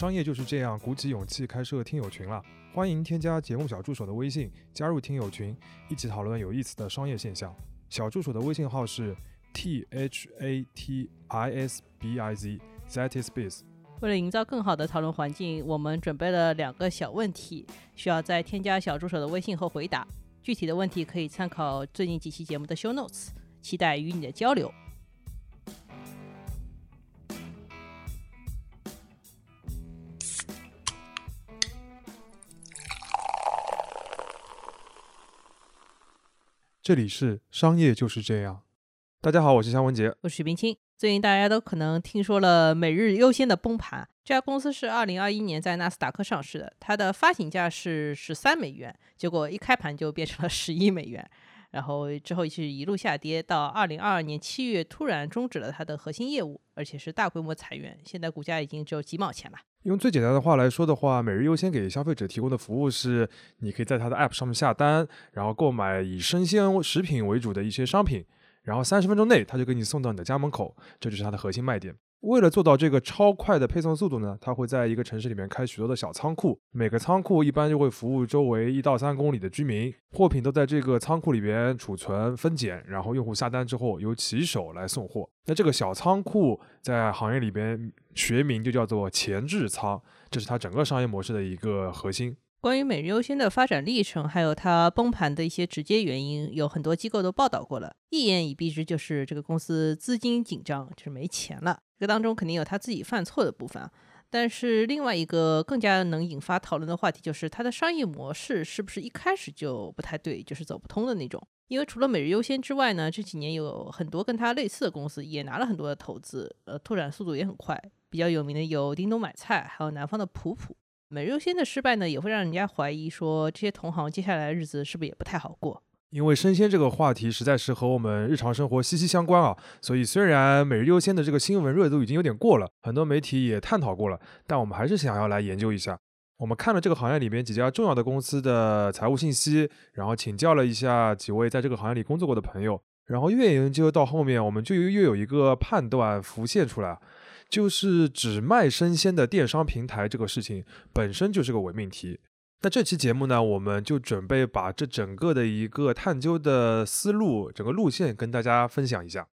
商业就是这样，鼓起勇气开设听友群了。欢迎添加节目小助手的微信，加入听友群，一起讨论有意思的商业现象。小助手的微信号是 t h a t i s b i z that is biz。为了营造更好的讨论环境，我们准备了两个小问题，需要在添加小助手的微信后回答。具体的问题可以参考最近几期节目的 show notes，期待与你的交流。这里是商业就是这样。大家好，我是夏文杰。我是许冰清。最近大家都可能听说了每日优先的崩盘。这家公司是二零二一年在纳斯达克上市的，它的发行价是十三美元，结果一开盘就变成了十一美元，然后之后是一路下跌，到二零二二年七月突然终止了它的核心业务，而且是大规模裁员，现在股价已经只有几毛钱了。用最简单的话来说的话，每日优先给消费者提供的服务是，你可以在它的 App 上面下单，然后购买以生鲜食品为主的一些商品，然后三十分钟内它就给你送到你的家门口，这就是它的核心卖点。为了做到这个超快的配送速度呢，它会在一个城市里面开许多的小仓库，每个仓库一般就会服务周围一到三公里的居民，货品都在这个仓库里边储存分拣，然后用户下单之后由骑手来送货。那这个小仓库在行业里边学名就叫做前置仓，这是它整个商业模式的一个核心。关于每日优先的发展历程，还有它崩盘的一些直接原因，有很多机构都报道过了。一言以蔽之，就是这个公司资金紧张，就是没钱了。这个当中肯定有他自己犯错的部分啊，但是另外一个更加能引发讨论的话题，就是它的商业模式是不是一开始就不太对，就是走不通的那种。因为除了每日优先之外呢，这几年有很多跟它类似的公司也拿了很多的投资，呃，拓展速度也很快。比较有名的有叮咚买菜，还有南方的普普。每日优先的失败呢，也会让人家怀疑说，这些同行接下来的日子是不是也不太好过？因为生鲜这个话题实在是和我们日常生活息息相关啊，所以虽然每日优先的这个新闻热度已经有点过了，很多媒体也探讨过了，但我们还是想要来研究一下。我们看了这个行业里面几家重要的公司的财务信息，然后请教了一下几位在这个行业里工作过的朋友，然后越研究到后面，我们就又有一个判断浮现出来。就是只卖生鲜的电商平台这个事情本身就是个伪命题。那这期节目呢，我们就准备把这整个的一个探究的思路、整个路线跟大家分享一下。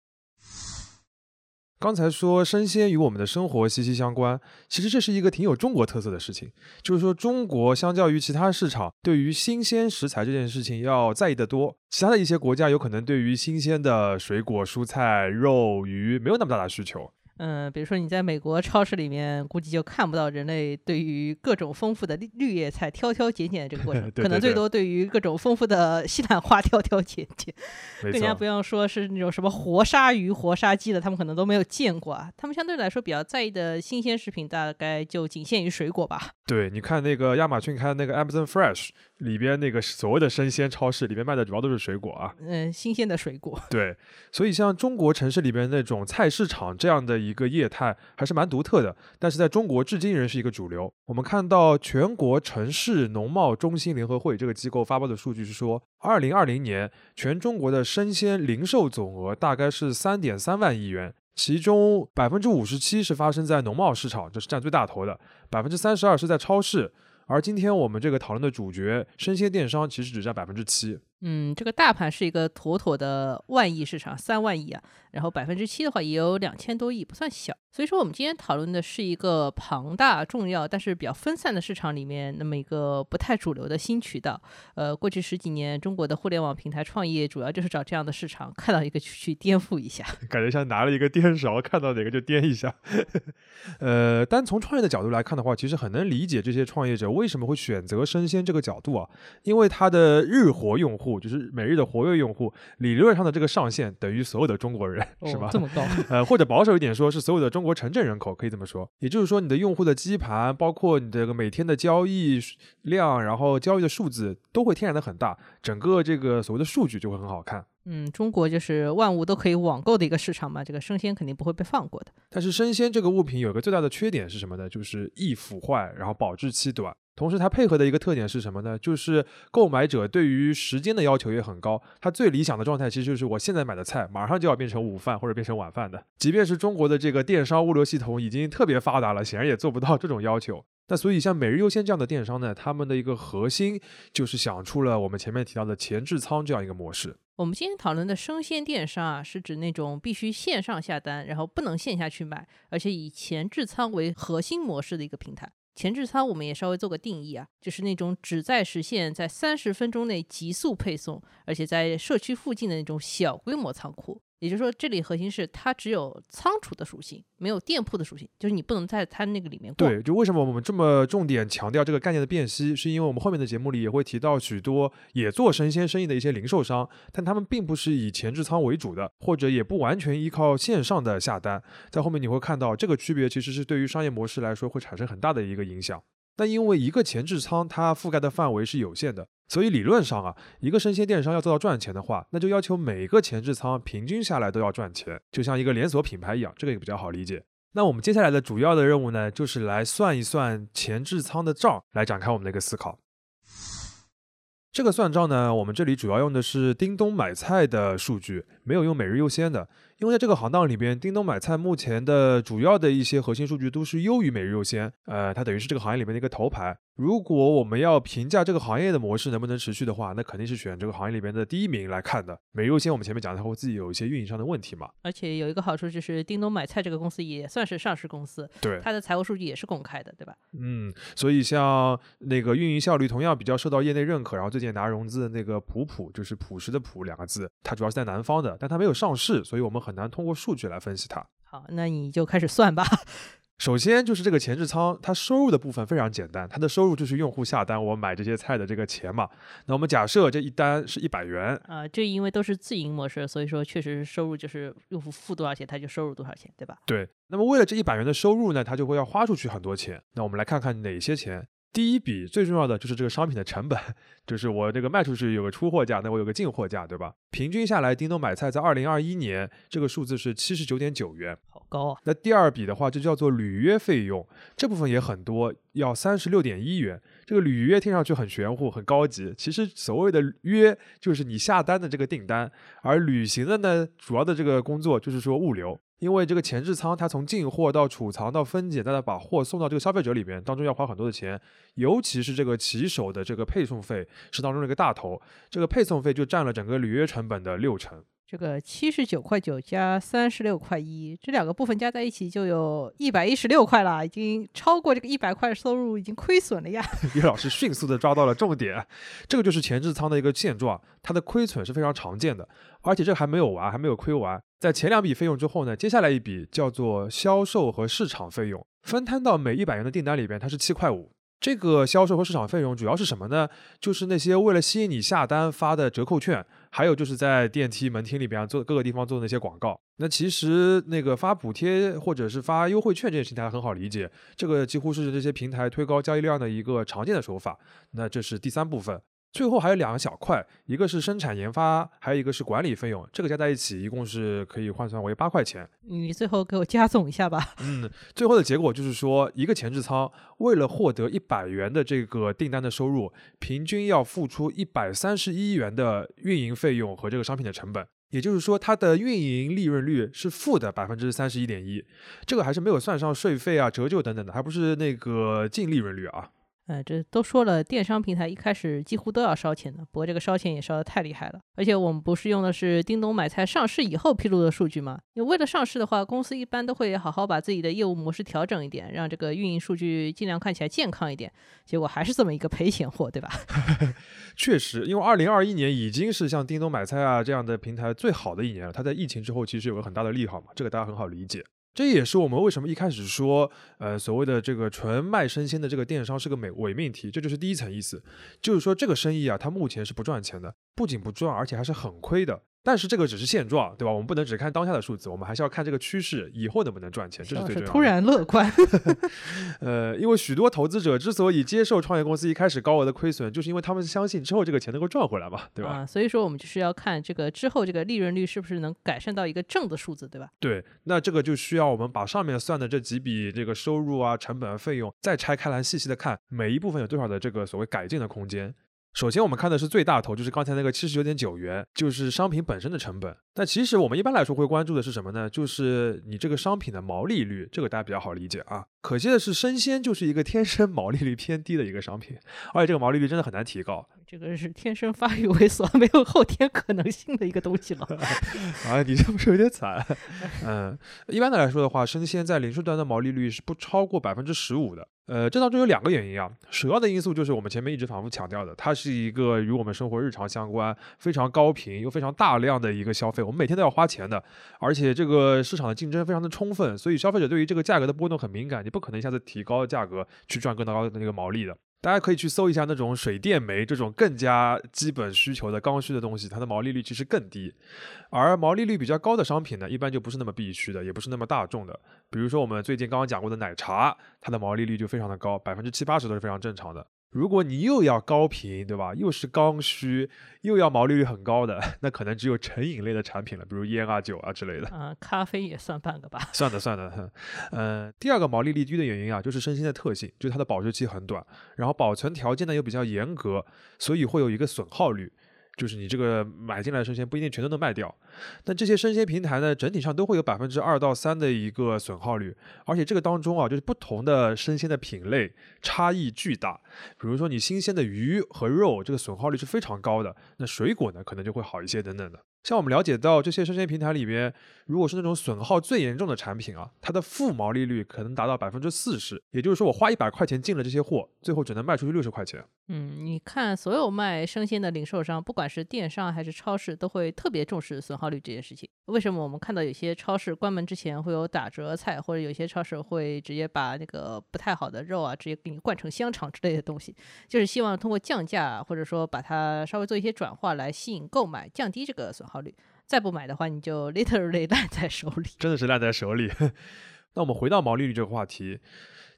刚才说生鲜与我们的生活息息相关，其实这是一个挺有中国特色的事情。就是说，中国相较于其他市场，对于新鲜食材这件事情要在意的多。其他的一些国家有可能对于新鲜的水果、蔬菜、肉、鱼没有那么大的需求。嗯，比如说你在美国超市里面，估计就看不到人类对于各种丰富的绿绿叶菜挑挑拣拣的这个过程，可能最多对于各种丰富的西兰花挑挑拣拣，更加不用说是那种什么活鲨鱼、活杀鸡的，他们可能都没有见过啊。他们相对来说比较在意的新鲜食品，大概就仅限于水果吧。对，你看那个亚马逊，开的那个 Amazon Fresh 里边那个所谓的生鲜超市里边卖的主要都是水果啊，嗯，新鲜的水果。对，所以像中国城市里边那种菜市场这样的。一个业态还是蛮独特的，但是在中国至今仍是一个主流。我们看到全国城市农贸中心联合会这个机构发布的数据是说，二零二零年全中国的生鲜零售总额大概是三点三万亿元，其中百分之五十七是发生在农贸市场，这是占最大头的，百分之三十二是在超市。而今天我们这个讨论的主角生鲜电商其实只占百分之七。嗯，这个大盘是一个妥妥的万亿市场，三万亿啊，然后百分之七的话也有两千多亿，不算小。所以说，我们今天讨论的是一个庞大、重要，但是比较分散的市场里面那么一个不太主流的新渠道。呃，过去十几年，中国的互联网平台创业主要就是找这样的市场，看到一个去颠覆一下，感觉像拿了一个颠勺，看到哪个就颠一下。呃，单从创业的角度来看的话，其实很能理解这些创业者为什么会选择生鲜这个角度啊，因为它的日活用户，就是每日的活跃用户，理论上的这个上限等于所有的中国人，是吧？这么高？呃，或者保守一点说，是所有的中国城镇人口，可以这么说。也就是说，你的用户的基盘，包括你这个每天的交易量，然后交易的数字，都会天然的很大，整个这个所谓的数据就会很好看。嗯，中国就是万物都可以网购的一个市场嘛，这个生鲜肯定不会被放过的。但是生鲜这个物品有个最大的缺点是什么呢？就是易腐坏，然后保质期短。同时，它配合的一个特点是什么呢？就是购买者对于时间的要求也很高。它最理想的状态其实就是我现在买的菜，马上就要变成午饭或者变成晚饭的。即便是中国的这个电商物流系统已经特别发达了，显然也做不到这种要求。那所以像每日优鲜这样的电商呢，他们的一个核心就是想出了我们前面提到的前置仓这样一个模式。我们今天讨论的生鲜电商啊，是指那种必须线上下单，然后不能线下去买，而且以前置仓为核心模式的一个平台。前置仓我们也稍微做个定义啊，就是那种旨在实现在三十分钟内急速配送，而且在社区附近的那种小规模仓库。也就是说，这里核心是它只有仓储的属性，没有店铺的属性，就是你不能在它那个里面逛。对，就为什么我们这么重点强调这个概念的辨析，是因为我们后面的节目里也会提到许多也做生鲜生意的一些零售商，但他们并不是以前置仓为主的，或者也不完全依靠线上的下单。在后面你会看到这个区别，其实是对于商业模式来说会产生很大的一个影响。那因为一个前置仓它覆盖的范围是有限的。所以理论上啊，一个生鲜电商要做到赚钱的话，那就要求每个前置仓平均下来都要赚钱，就像一个连锁品牌一样，这个也比较好理解。那我们接下来的主要的任务呢，就是来算一算前置仓的账，来展开我们的一个思考。这个算账呢，我们这里主要用的是叮咚买菜的数据，没有用每日优先的。因为在这个行当里边，叮咚买菜目前的主要的一些核心数据都是优于每日优先，呃，它等于是这个行业里面的一个头牌。如果我们要评价这个行业的模式能不能持续的话，那肯定是选这个行业里边的第一名来看的。每日优先我们前面讲它会自己有一些运营上的问题嘛，而且有一个好处就是叮咚买菜这个公司也算是上市公司，对，它的财务数据也是公开的，对吧？嗯，所以像那个运营效率同样比较受到业内认可，然后最近拿融资的那个普普，就是朴实的朴两个字，它主要是在南方的，但它没有上市，所以我们很难通过数据。来分析它。好，那你就开始算吧。首先就是这个前置仓，它收入的部分非常简单，它的收入就是用户下单我买这些菜的这个钱嘛。那我们假设这一单是一百元啊，这因为都是自营模式，所以说确实收入就是用户付多少钱，他就收入多少钱，对吧？对。那么为了这一百元的收入呢，他就会要花出去很多钱。那我们来看看哪些钱。第一笔最重要的就是这个商品的成本，就是我这个卖出去有个出货价，那我有个进货价，对吧？平均下来，叮咚买菜在二零二一年这个数字是七十九点九元，好高啊！那第二笔的话就叫做履约费用，这部分也很多，要三十六点一元。这个履约听上去很玄乎、很高级，其实所谓的约就是你下单的这个订单，而履行的呢，主要的这个工作就是说物流。因为这个前置仓，它从进货到储藏到分拣，再把货送到这个消费者里边，当中要花很多的钱，尤其是这个骑手的这个配送费是当中的一个大头，这个配送费就占了整个履约成本的六成。这个七十九块九加三十六块一，这两个部分加在一起就有一百一十六块了，已经超过这个一百块收入，已经亏损了呀。叶老师迅速的抓到了重点，这个就是前置仓的一个现状，它的亏损是非常常见的，而且这还没有完，还没有亏完。在前两笔费用之后呢，接下来一笔叫做销售和市场费用，分摊到每一百元的订单里边，它是七块五。这个销售和市场费用主要是什么呢？就是那些为了吸引你下单发的折扣券，还有就是在电梯门厅里边做各个地方做的那些广告。那其实那个发补贴或者是发优惠券这件事情大家很好理解，这个几乎是这些平台推高交易量的一个常见的手法。那这是第三部分。最后还有两个小块，一个是生产研发，还有一个是管理费用，这个加在一起一共是可以换算为八块钱。你最后给我加总一下吧。嗯，最后的结果就是说，一个前置仓为了获得一百元的这个订单的收入，平均要付出一百三十一元的运营费用和这个商品的成本，也就是说，它的运营利润率是负的百分之三十一点一，这个还是没有算上税费啊、折旧等等的，还不是那个净利润率啊。呃，这都说了，电商平台一开始几乎都要烧钱的，不过这个烧钱也烧得太厉害了。而且我们不是用的是叮咚买菜上市以后披露的数据吗？因为为了上市的话，公司一般都会好好把自己的业务模式调整一点，让这个运营数据尽量看起来健康一点。结果还是这么一个赔钱货，对吧？确实，因为二零二一年已经是像叮咚买菜啊这样的平台最好的一年了，它在疫情之后其实有个很大的利好嘛，这个大家很好理解。这也是我们为什么一开始说，呃，所谓的这个纯卖生鲜的这个电商是个伪伪命题，这就是第一层意思，就是说这个生意啊，它目前是不赚钱的，不仅不赚，而且还是很亏的。但是这个只是现状，对吧？我们不能只看当下的数字，我们还是要看这个趋势，以后能不能赚钱，这是最重要的。突然乐观，呃，因为许多投资者之所以接受创业公司一开始高额的亏损，就是因为他们相信之后这个钱能够赚回来嘛，对吧？啊，所以说我们就是要看这个之后这个利润率是不是能改善到一个正的数字，对吧？对，那这个就需要我们把上面算的这几笔这个收入啊、成本、费用再拆开来细细的看，每一部分有多少的这个所谓改进的空间。首先，我们看的是最大头，就是刚才那个七十九点九元，就是商品本身的成本。但其实我们一般来说会关注的是什么呢？就是你这个商品的毛利率，这个大家比较好理解啊。可惜的是，生鲜就是一个天生毛利率偏低的一个商品，而且这个毛利率真的很难提高。这个是天生发育猥琐，没有后天可能性的一个东西了。啊，你这不是有点惨？嗯，一般的来说的话，生鲜在零售端的毛利率是不超过百分之十五的。呃，这当中有两个原因啊，首要的因素就是我们前面一直反复强调的，它是一个与我们生活日常相关、非常高频又非常大量的一个消费，我们每天都要花钱的，而且这个市场的竞争非常的充分，所以消费者对于这个价格的波动很敏感，你不可能一下子提高价格去赚更高的那个毛利的。大家可以去搜一下那种水电煤这种更加基本需求的刚需的东西，它的毛利率其实更低。而毛利率比较高的商品呢，一般就不是那么必须的，也不是那么大众的。比如说我们最近刚刚讲过的奶茶，它的毛利率就非常的高，百分之七八十都是非常正常的。如果你又要高频，对吧？又是刚需，又要毛利率很高的，那可能只有成瘾类的产品了，比如烟啊、酒啊之类的。啊，咖啡也算半个吧。算的，算的。嗯，第二个毛利率低的原因啊，就是生鲜的特性，就是它的保质期很短，然后保存条件呢又比较严格，所以会有一个损耗率。就是你这个买进来的生鲜不一定全都能卖掉，那这些生鲜平台呢，整体上都会有百分之二到三的一个损耗率，而且这个当中啊，就是不同的生鲜的品类差异巨大。比如说你新鲜的鱼和肉，这个损耗率是非常高的，那水果呢，可能就会好一些等等的。像我们了解到这些生鲜平台里边，如果是那种损耗最严重的产品啊，它的负毛利率可能达到百分之四十。也就是说，我花一百块钱进了这些货，最后只能卖出去六十块钱。嗯，你看，所有卖生鲜的零售商，不管是电商还是超市，都会特别重视损耗率这件事情。为什么我们看到有些超市关门之前会有打折菜，或者有些超市会直接把那个不太好的肉啊，直接给你灌成香肠之类的东西，就是希望通过降价或者说把它稍微做一些转化来吸引购买，降低这个损耗率。再不买的话，你就 literally 烂在手里，真的是烂在手里。那我们回到毛利率这个话题。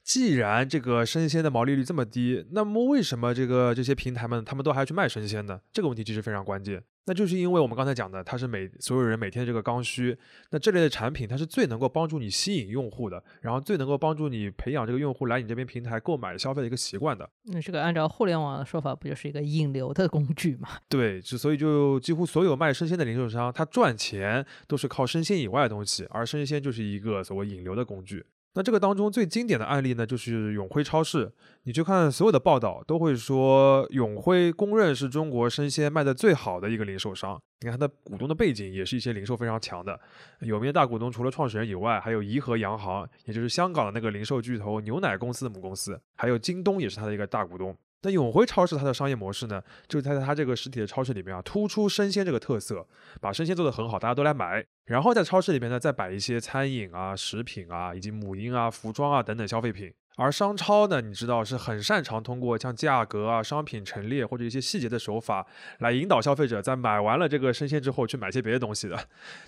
既然这个生鲜的毛利率这么低，那么为什么这个这些平台们他们都还要去卖生鲜呢？这个问题其实非常关键。那就是因为我们刚才讲的，它是每所有人每天的这个刚需。那这类的产品，它是最能够帮助你吸引用户的，然后最能够帮助你培养这个用户来你这边平台购买消费的一个习惯的。那这个按照互联网的说法，不就是一个引流的工具吗？对，就所以就几乎所有卖生鲜的零售商，他赚钱都是靠生鲜以外的东西，而生鲜就是一个所谓引流的工具。那这个当中最经典的案例呢，就是永辉超市。你去看所有的报道，都会说永辉公认是中国生鲜卖的最好的一个零售商。你看它的股东的背景，也是一些零售非常强的有名的大股东，除了创始人以外，还有颐和洋行，也就是香港的那个零售巨头牛奶公司的母公司，还有京东也是它的一个大股东。那永辉超市它的商业模式呢，就是它在它这个实体的超市里面啊，突出生鲜这个特色，把生鲜做得很好，大家都来买。然后在超市里面呢，再摆一些餐饮啊、食品啊，以及母婴啊、服装啊等等消费品。而商超呢，你知道是很擅长通过像价格啊、商品陈列或者一些细节的手法，来引导消费者在买完了这个生鲜之后去买些别的东西的。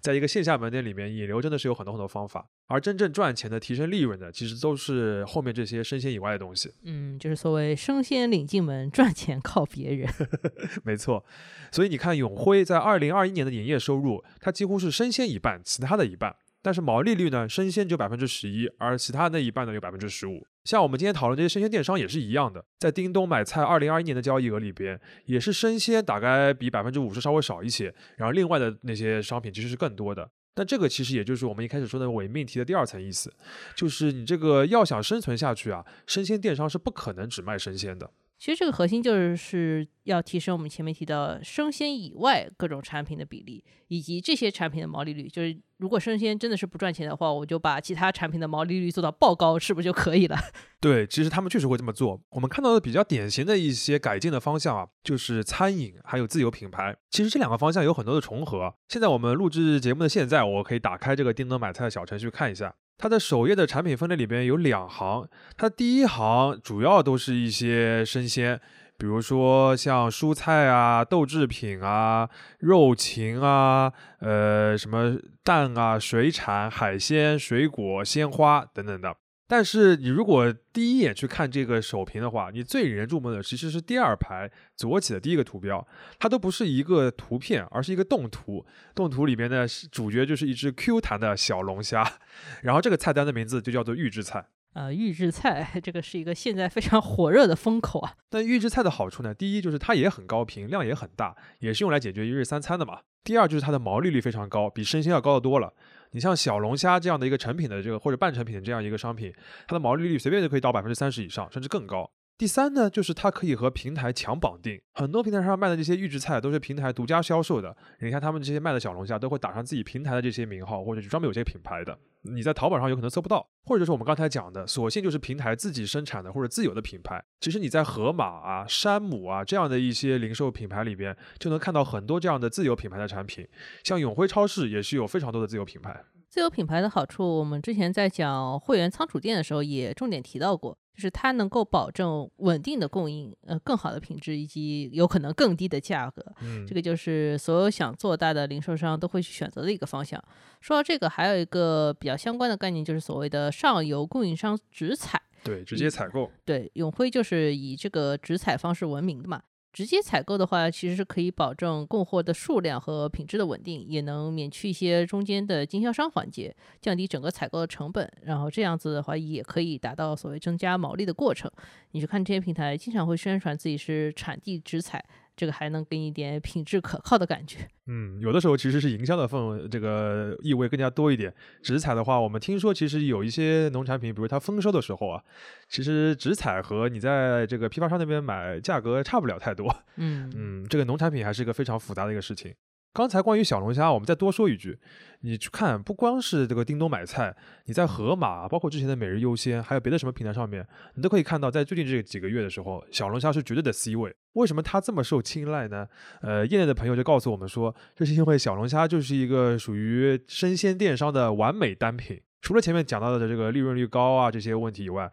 在一个线下门店里面，引流真的是有很多很多方法，而真正赚钱的、提升利润的，其实都是后面这些生鲜以外的东西。嗯，就是所谓生鲜领进门，赚钱靠别人。没错，所以你看永辉在二零二一年的营业收入，它几乎是生鲜一半，其他的一半。但是毛利率呢，生鲜只有百分之十一，而其他那一半呢有百分之十五。像我们今天讨论这些生鲜电商也是一样的，在叮咚买菜二零二一年的交易额里边，也是生鲜大概比百分之五十稍微少一些，然后另外的那些商品其实是更多的。但这个其实也就是我们一开始说的伪命题的第二层意思，就是你这个要想生存下去啊，生鲜电商是不可能只卖生鲜的。其实这个核心就是要提升我们前面提到生鲜以外各种产品的比例，以及这些产品的毛利率。就是如果生鲜真的是不赚钱的话，我就把其他产品的毛利率做到爆高，是不是就可以了？对，其实他们确实会这么做。我们看到的比较典型的一些改进的方向啊，就是餐饮还有自有品牌。其实这两个方向有很多的重合。现在我们录制节目的现在，我可以打开这个叮咚买菜的小程序看一下。它的首页的产品分类里边有两行，它第一行主要都是一些生鲜，比如说像蔬菜啊、豆制品啊、肉禽啊、呃什么蛋啊、水产、海鲜、水果、鲜花等等的。但是你如果第一眼去看这个首屏的话，你最引人注目的其实是第二排左起的第一个图标，它都不是一个图片，而是一个动图。动图里面呢，主角就是一只 Q 弹的小龙虾，然后这个菜单的名字就叫做预制菜。呃，预制菜 这个是一个现在非常火热的风口啊。但预制菜的好处呢，第一就是它也很高频，量也很大，也是用来解决一日三餐的嘛。第二就是它的毛利率非常高，比生鲜要高得多了。你像小龙虾这样的一个成品的这个或者半成品的这样一个商品，它的毛利率随便就可以到百分之三十以上，甚至更高。第三呢，就是它可以和平台强绑定，很多平台上卖的这些预制菜都是平台独家销售的。你看他们这些卖的小龙虾都会打上自己平台的这些名号，或者是专门有些品牌的，你在淘宝上有可能搜不到，或者就是我们刚才讲的，索性就是平台自己生产的或者自有的品牌。其实你在盒马啊、山姆啊这样的一些零售品牌里边，就能看到很多这样的自有品牌的产品，像永辉超市也是有非常多的自有品牌。自有品牌的好处，我们之前在讲会员仓储店的时候也重点提到过，就是它能够保证稳定的供应，呃，更好的品质以及有可能更低的价格。嗯，这个就是所有想做大的零售商都会去选择的一个方向。说到这个，还有一个比较相关的概念，就是所谓的上游供应商直采。对，直接采购。对，永辉就是以这个直采方式闻名的嘛。直接采购的话，其实是可以保证供货的数量和品质的稳定，也能免去一些中间的经销商环节，降低整个采购的成本。然后这样子的话，也可以达到所谓增加毛利的过程。你去看这些平台，经常会宣传自己是产地直采。这个还能给你一点品质可靠的感觉。嗯，有的时候其实是营销的氛围，这个意味更加多一点。直采的话，我们听说其实有一些农产品，比如它丰收的时候啊，其实直采和你在这个批发商那边买价格差不了太多。嗯嗯，这个农产品还是一个非常复杂的一个事情。刚才关于小龙虾，我们再多说一句，你去看，不光是这个叮咚买菜，你在盒马，包括之前的每日优鲜，还有别的什么平台上面，你都可以看到，在最近这几个月的时候，小龙虾是绝对的 C 位。为什么它这么受青睐呢？呃，业内的朋友就告诉我们说，这是因为小龙虾就是一个属于生鲜电商的完美单品，除了前面讲到的这个利润率高啊这些问题以外。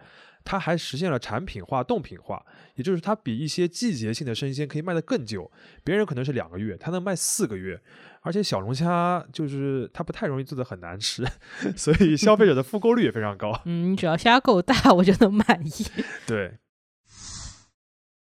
它还实现了产品化、冻品化，也就是它比一些季节性的生鲜可以卖得更久。别人可能是两个月，它能卖四个月。而且小龙虾就是它不太容易做的很难吃，所以消费者的复购率也非常高。嗯，你只要虾够大，我就能满意。对。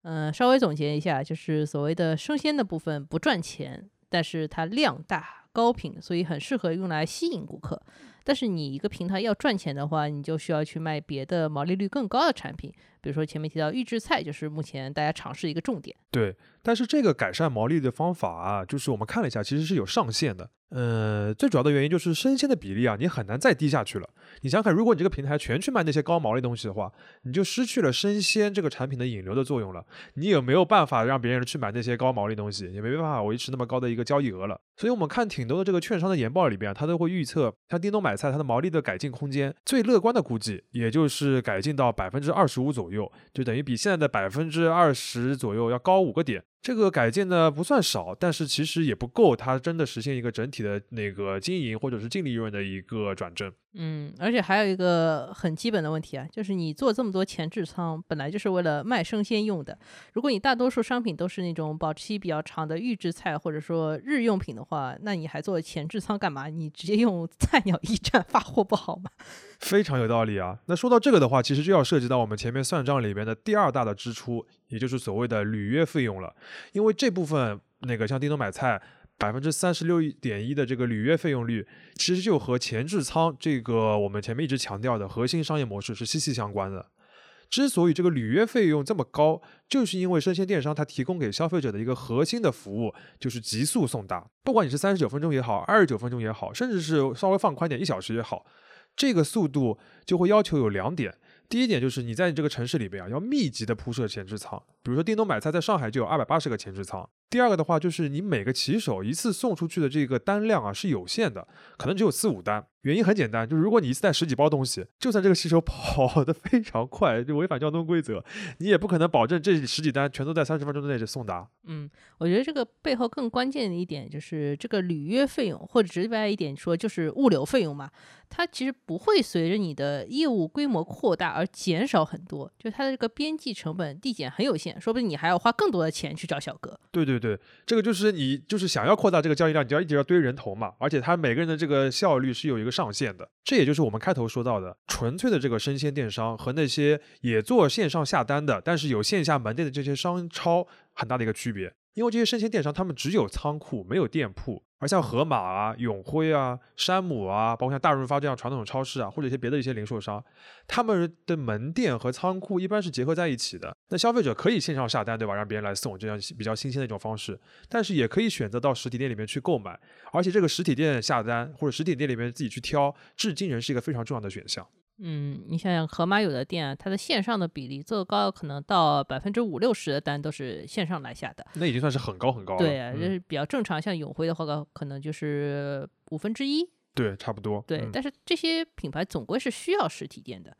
嗯，稍微总结一下，就是所谓的生鲜的部分不赚钱，但是它量大、高品，所以很适合用来吸引顾客。但是你一个平台要赚钱的话，你就需要去卖别的毛利率更高的产品，比如说前面提到预制菜，就是目前大家尝试一个重点。对，但是这个改善毛利的方法啊，就是我们看了一下，其实是有上限的。呃，最主要的原因就是生鲜的比例啊，你很难再低下去了。你想想看，如果你这个平台全去卖那些高毛利东西的话，你就失去了生鲜这个产品的引流的作用了。你也没有办法让别人去买那些高毛利东西，也没办法维持那么高的一个交易额了。所以，我们看挺多的这个券商的研报里边，它都会预测，像叮咚买菜，它的毛利的改进空间最乐观的估计，也就是改进到百分之二十五左右，就等于比现在的百分之二十左右要高五个点。这个改进呢不算少，但是其实也不够，它真的实现一个整体的那个经营或者是净利润的一个转正。嗯，而且还有一个很基本的问题啊，就是你做这么多前置仓，本来就是为了卖生鲜用的。如果你大多数商品都是那种保质期比较长的预制菜或者说日用品的话，那你还做前置仓干嘛？你直接用 菜鸟驿站发货不好吗？非常有道理啊。那说到这个的话，其实就要涉及到我们前面算账里边的第二大的支出，也就是所谓的履约费用了。因为这部分那个像叮咚买菜。百分之三十六点一的这个履约费用率，其实就和前置仓这个我们前面一直强调的核心商业模式是息息相关的。之所以这个履约费用这么高，就是因为生鲜电商它提供给消费者的一个核心的服务就是极速送达，不管你是三十九分钟也好，二十九分钟也好，甚至是稍微放宽点一小时也好，这个速度就会要求有两点。第一点就是你在你这个城市里边啊，要密集的铺设前置仓，比如说叮咚买菜在上海就有二百八十个前置仓。第二个的话就是你每个骑手一次送出去的这个单量啊是有限的，可能只有四五单。原因很简单，就是如果你一次带十几包东西，就算这个骑手 跑得非常快，就违反交通规则，你也不可能保证这十几单全都在三十分钟之内就送达。嗯，我觉得这个背后更关键的一点就是这个履约费用，或者直白一点说就是物流费用嘛。它其实不会随着你的业务规模扩大而减少很多，就它的这个边际成本递减很有限，说不定你还要花更多的钱去找小哥。对对对，这个就是你就是想要扩大这个交易量，你就要一直要堆人头嘛，而且它每个人的这个效率是有一个上线的。这也就是我们开头说到的，纯粹的这个生鲜电商和那些也做线上下单的，但是有线下门店的这些商超很大的一个区别。因为这些生鲜电商，他们只有仓库，没有店铺。而像盒马啊、永辉啊、山姆啊，包括像大润发这样传统超市啊，或者一些别的一些零售商，他们的门店和仓库一般是结合在一起的。那消费者可以线上下单，对吧？让别人来送，这样比较新鲜的一种方式。但是也可以选择到实体店里面去购买，而且这个实体店下单或者实体店里面自己去挑，至今仍是一个非常重要的选项。嗯，你想想，盒马有的店，它的线上的比例做高，可能到百分之五六十的单都是线上来下的，那已经算是很高很高了。对啊，就是比较正常。像永辉的话，可能就是五分之一。对，差不多。对，但是这些品牌总归是需要实体店的。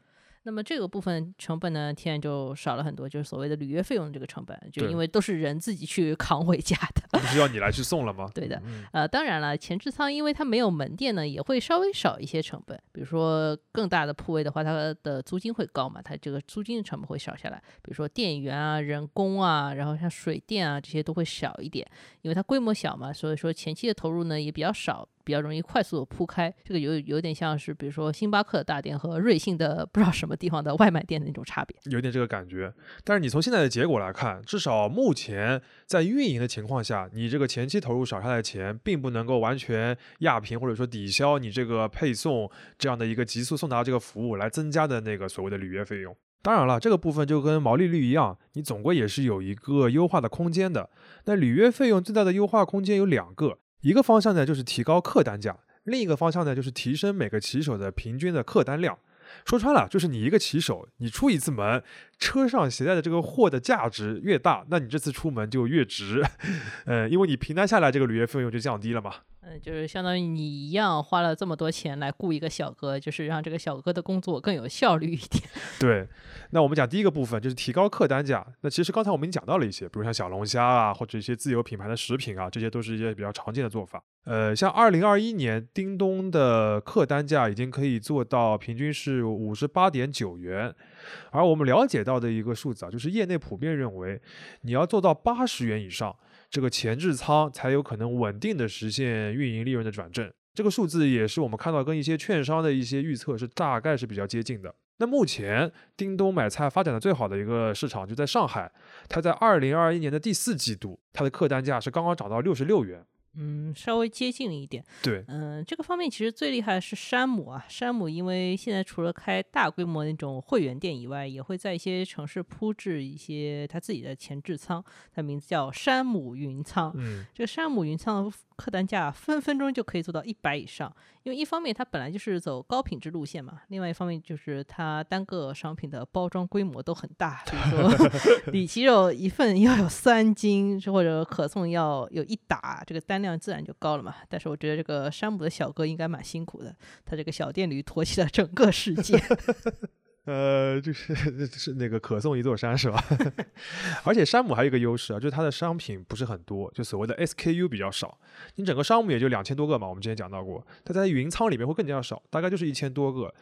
那么这个部分成本呢，天然就少了很多，就是所谓的履约费用这个成本，就因为都是人自己去扛回家的，不是要你来去送了吗？对的，呃，当然了，前置仓因为它没有门店呢，也会稍微少一些成本。比如说更大的铺位的话，它的租金会高嘛，它这个租金的成本会少下来。比如说店员啊、人工啊，然后像水电啊这些都会少一点，因为它规模小嘛，所以说前期的投入呢也比较少。比较容易快速的铺开，这个有有点像是，比如说星巴克的大店和瑞幸的不知道什么地方的外卖店的那种差别，有点这个感觉。但是你从现在的结果来看，至少目前在运营的情况下，你这个前期投入少下来的钱，并不能够完全压平或者说抵消你这个配送这样的一个急速送达这个服务来增加的那个所谓的履约费用。当然了，这个部分就跟毛利率一样，你总归也是有一个优化的空间的。那履约费用最大的优化空间有两个。一个方向呢，就是提高客单价；另一个方向呢，就是提升每个骑手的平均的客单量。说穿了，就是你一个骑手，你出一次门，车上携带的这个货的价值越大，那你这次出门就越值。呃，因为你平摊下来，这个履约费用就降低了嘛。嗯，就是相当于你一样花了这么多钱来雇一个小哥，就是让这个小哥的工作更有效率一点。对，那我们讲第一个部分就是提高客单价。那其实刚才我们已经讲到了一些，比如像小龙虾啊，或者一些自有品牌的食品啊，这些都是一些比较常见的做法。呃，像二零二一年，叮咚的客单价已经可以做到平均是五十八点九元，而我们了解到的一个数字啊，就是业内普遍认为，你要做到八十元以上。这个前置仓才有可能稳定的实现运营利润的转正，这个数字也是我们看到跟一些券商的一些预测是大概是比较接近的。那目前叮咚买菜发展的最好的一个市场就在上海，它在二零二一年的第四季度，它的客单价是刚刚涨到六十六元。嗯，稍微接近一点。对，嗯，这个方面其实最厉害的是山姆啊。山姆因为现在除了开大规模那种会员店以外，也会在一些城市铺置一些他自己的前置仓，它名字叫山姆云仓。嗯，这个山姆云仓。客单价分分钟就可以做到一百以上，因为一方面它本来就是走高品质路线嘛，另外一方面就是它单个商品的包装规模都很大，比如说 里脊肉一份要有三斤，或者可颂要有一打，这个单量自然就高了嘛。但是我觉得这个山姆的小哥应该蛮辛苦的，他这个小电驴驮起了整个世界。呃，就是是那个可送一座山是吧？而且山姆还有一个优势啊，就是它的商品不是很多，就所谓的 SKU 比较少。你整个商姆也就两千多个嘛，我们之前讲到过，它在云仓里面会更加少，大概就是一千多个，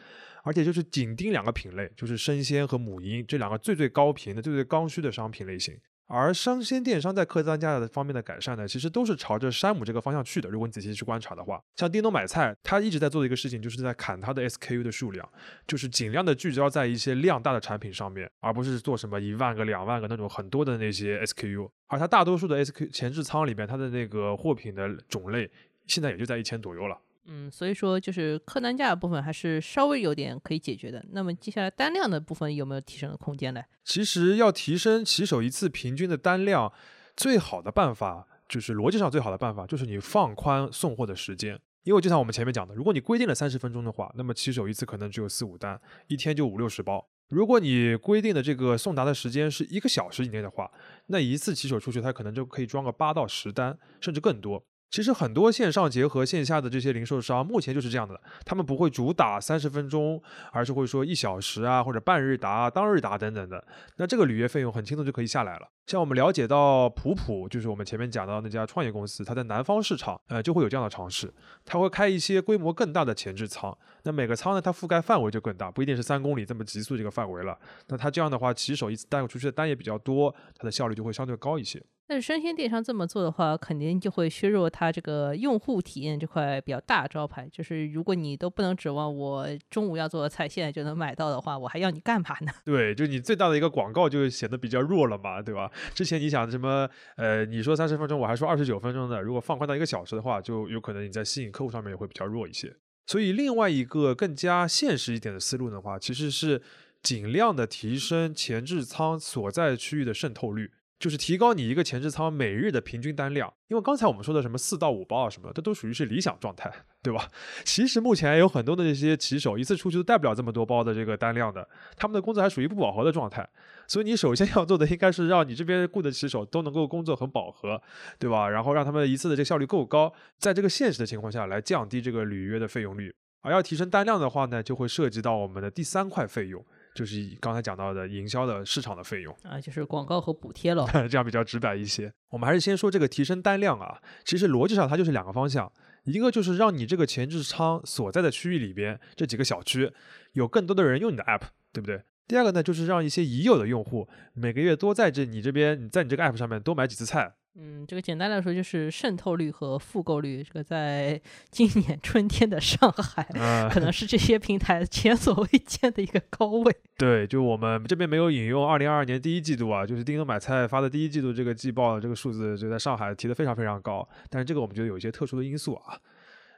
而且就是紧盯两个品类，就是生鲜和母婴这两个最最高频的、最最刚需的商品类型。而生鲜电商在客单价的方面的改善呢，其实都是朝着山姆这个方向去的。如果你仔细去观察的话，像叮咚买菜，它一直在做的一个事情，就是在砍它的 SKU 的数量，就是尽量的聚焦在一些量大的产品上面，而不是做什么一万个、两万个那种很多的那些 SKU。而它大多数的 SKU 前置仓里边，它的那个货品的种类，现在也就在一千左右了。嗯，所以说就是客单价的部分还是稍微有点可以解决的。那么接下来单量的部分有没有提升的空间呢？其实要提升骑手一次平均的单量，最好的办法就是逻辑上最好的办法就是你放宽送货的时间。因为就像我们前面讲的，如果你规定了三十分钟的话，那么骑手一次可能只有四五单，一天就五六十包。如果你规定的这个送达的时间是一个小时以内的话，那一次骑手出去他可能就可以装个八到十单，甚至更多。其实很多线上结合线下的这些零售商，目前就是这样的，他们不会主打三十分钟，而是会说一小时啊，或者半日达、当日达等等的。那这个履约费用很轻松就可以下来了。像我们了解到普普，就是我们前面讲到那家创业公司，它在南方市场，呃，就会有这样的尝试，它会开一些规模更大的前置仓。那每个仓呢，它覆盖范围就更大，不一定是三公里这么急速这个范围了。那它这样的话，骑手一次带出去的单也比较多，它的效率就会相对高一些。但是生鲜电商这么做的话，肯定就会削弱它这个用户体验这块比较大招牌。就是如果你都不能指望我中午要做的菜现在就能买到的话，我还要你干嘛呢？对，就你最大的一个广告就显得比较弱了嘛，对吧？之前你想什么，呃，你说三十分钟，我还说二十九分钟的，如果放宽到一个小时的话，就有可能你在吸引客户上面也会比较弱一些。所以另外一个更加现实一点的思路的话，其实是尽量的提升前置仓所在区域的渗透率。就是提高你一个前置仓每日的平均单量，因为刚才我们说的什么四到五包啊什么，这都属于是理想状态，对吧？其实目前有很多的这些骑手一次出去都带不了这么多包的这个单量的，他们的工作还属于不饱和的状态，所以你首先要做的应该是让你这边雇的骑手都能够工作很饱和，对吧？然后让他们一次的这个效率够高，在这个现实的情况下来降低这个履约的费用率，而要提升单量的话呢，就会涉及到我们的第三块费用。就是刚才讲到的营销的市场的费用啊，就是广告和补贴了，这样比较直白一些。我们还是先说这个提升单量啊，其实逻辑上它就是两个方向，一个就是让你这个前置仓所在的区域里边这几个小区有更多的人用你的 app，对不对？第二个呢，就是让一些已有的用户每个月多在这你这边，你在你这个 app 上面多买几次菜。嗯，这个简单来说就是渗透率和复购率。这个在 今年春天的上海，可能是这些平台前所未见的一个高位。对，就我们这边没有引用二零二二年第一季度啊，就是叮咚买菜发的第一季度这个季报，这个数字就在上海提的非常非常高。但是这个我们觉得有一些特殊的因素啊。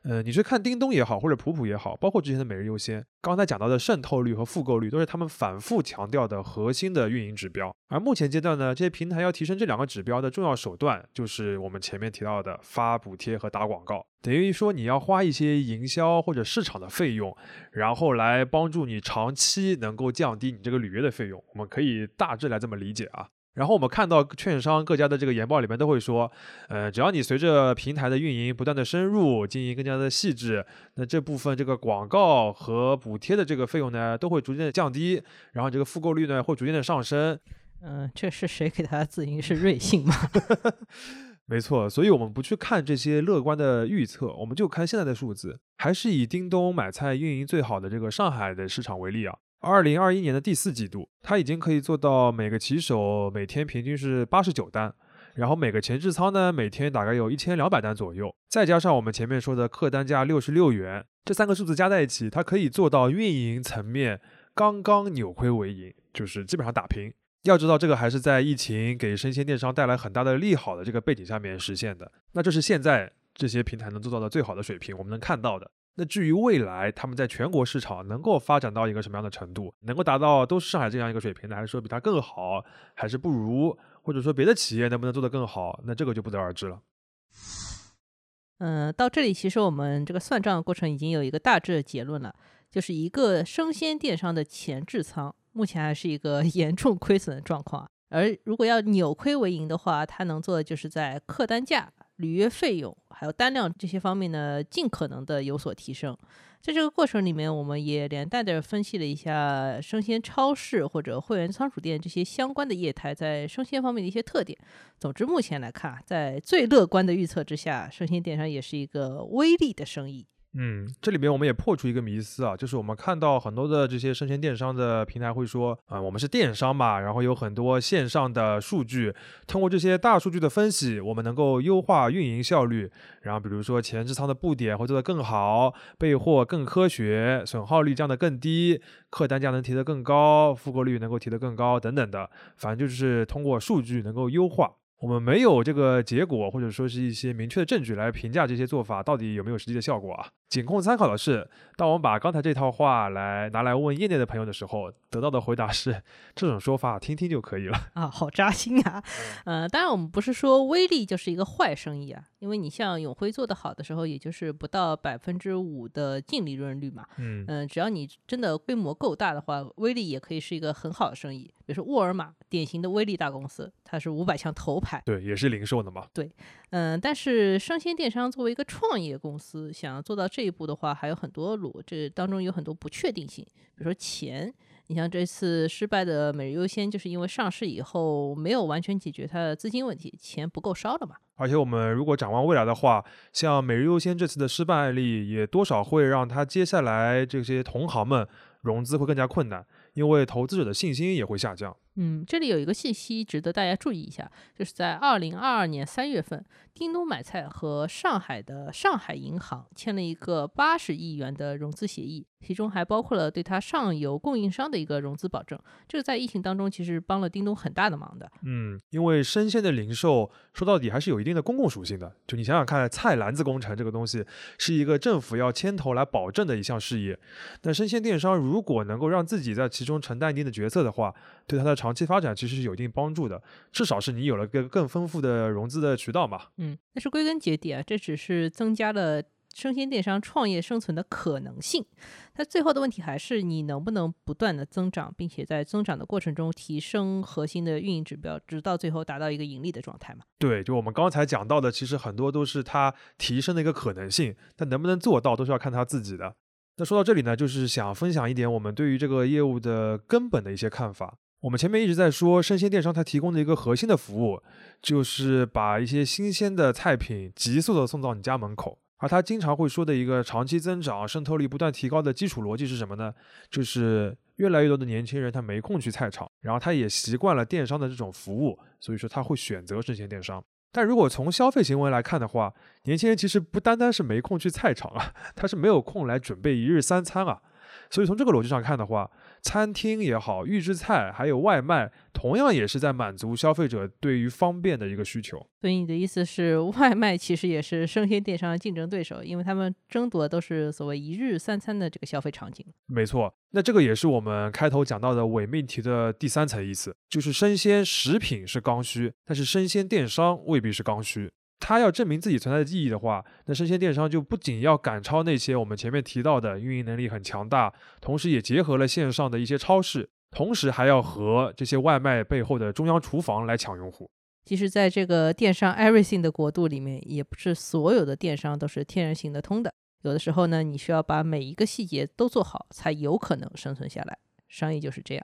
呃，你去看叮咚也好，或者普普也好，包括之前的每日优先，刚才讲到的渗透率和复购率，都是他们反复强调的核心的运营指标。而目前阶段呢，这些平台要提升这两个指标的重要手段，就是我们前面提到的发补贴和打广告。等于说，你要花一些营销或者市场的费用，然后来帮助你长期能够降低你这个履约的费用。我们可以大致来这么理解啊。然后我们看到券商各家的这个研报里面都会说，呃，只要你随着平台的运营不断的深入，经营更加的细致，那这部分这个广告和补贴的这个费用呢，都会逐渐的降低，然后这个复购率呢会逐渐的上升。嗯，这是谁给他自营？是瑞幸吗？没错，所以我们不去看这些乐观的预测，我们就看现在的数字，还是以叮咚买菜运营最好的这个上海的市场为例啊。二零二一年的第四季度，它已经可以做到每个骑手每天平均是八十九单，然后每个前置仓呢每天大概有一千两百单左右，再加上我们前面说的客单价六十六元，这三个数字加在一起，它可以做到运营层面刚刚扭亏为盈，就是基本上打平。要知道，这个还是在疫情给生鲜电商带来很大的利好的这个背景下面实现的，那这是现在这些平台能做到的最好的水平，我们能看到的。那至于未来他们在全国市场能够发展到一个什么样的程度，能够达到都是上海这样一个水平呢？还是说比它更好，还是不如？或者说别的企业能不能做得更好？那这个就不得而知了。嗯，到这里其实我们这个算账的过程已经有一个大致的结论了，就是一个生鲜电商的前置仓目前还是一个 严重亏损的状况，而如果要扭亏为盈的话，它能做的就是在客单价。履约费用还有单量这些方面呢，尽可能的有所提升。在这个过程里面，我们也连带的分析了一下生鲜超市或者会员仓储店这些相关的业态在生鲜方面的一些特点。总之，目前来看，在最乐观的预测之下，生鲜电商也是一个微利的生意。嗯，这里面我们也破除一个迷思啊，就是我们看到很多的这些生鲜电商的平台会说，啊，我们是电商嘛，然后有很多线上的数据，通过这些大数据的分析，我们能够优化运营效率，然后比如说前置仓的布点会做得更好，备货更科学，损耗率降得更低，客单价能提得更高，复购率能够提得更高等等的，反正就是通过数据能够优化。我们没有这个结果，或者说是一些明确的证据来评价这些做法到底有没有实际的效果啊。仅供参考的是，当我们把刚才这套话来拿来问业内的朋友的时候，得到的回答是这种说法听听就可以了。啊，好扎心啊！呃，当然我们不是说威力就是一个坏生意啊，因为你像永辉做得好的时候，也就是不到百分之五的净利润率嘛。嗯嗯、只要你真的规模够大的话，威力也可以是一个很好的生意。比如说沃尔玛，典型的威力大公司，它是五百强头牌。对，也是零售的嘛。嗯，但是生鲜电商作为一个创业公司，想要做到这一步的话，还有很多路，这当中有很多不确定性。比如说钱，你像这次失败的每日优先，就是因为上市以后没有完全解决它的资金问题，钱不够烧了嘛。而且我们如果展望未来的话，像每日优先这次的失败案例，也多少会让他接下来这些同行们融资会更加困难，因为投资者的信心也会下降。嗯，这里有一个信息值得大家注意一下，就是在二零二二年三月份，叮咚买菜和上海的上海银行签了一个八十亿元的融资协议，其中还包括了对它上游供应商的一个融资保证。这个在疫情当中其实帮了叮咚很大的忙的。嗯，因为生鲜的零售说到底还是有一定的公共属性的。就你想想看，菜篮子工程这个东西是一个政府要牵头来保证的一项事业。那生鲜电商如果能够让自己在其中承担一定的角色的话，对它的长期发展其实是有一定帮助的。至少是你有了个更丰富的融资的渠道嘛。嗯，但是归根结底啊，这只是增加了生鲜电商创业生存的可能性。它最后的问题还是你能不能不断的增长，并且在增长的过程中提升核心的运营指标，直到最后达到一个盈利的状态嘛？对，就我们刚才讲到的，其实很多都是它提升的一个可能性，但能不能做到，都是要看他自己的。那说到这里呢，就是想分享一点我们对于这个业务的根本的一些看法。我们前面一直在说，生鲜电商它提供的一个核心的服务，就是把一些新鲜的菜品急速的送到你家门口。而它经常会说的一个长期增长、渗透率不断提高的基础逻辑是什么呢？就是越来越多的年轻人他没空去菜场，然后他也习惯了电商的这种服务，所以说他会选择生鲜电商。但如果从消费行为来看的话，年轻人其实不单单是没空去菜场啊，他是没有空来准备一日三餐啊。所以从这个逻辑上看的话，餐厅也好，预制菜还有外卖，同样也是在满足消费者对于方便的一个需求。所以你的意思是，外卖其实也是生鲜电商的竞争对手，因为他们争夺的都是所谓一日三餐的这个消费场景。没错，那这个也是我们开头讲到的伪命题的第三层意思，就是生鲜食品是刚需，但是生鲜电商未必是刚需。他要证明自己存在的意义的话，那生鲜电商就不仅要赶超那些我们前面提到的运营能力很强大，同时也结合了线上的一些超市，同时还要和这些外卖背后的中央厨房来抢用户。其实，在这个电商 everything 的国度里面，也不是所有的电商都是天然行得通的。有的时候呢，你需要把每一个细节都做好，才有可能生存下来。商业就是这样。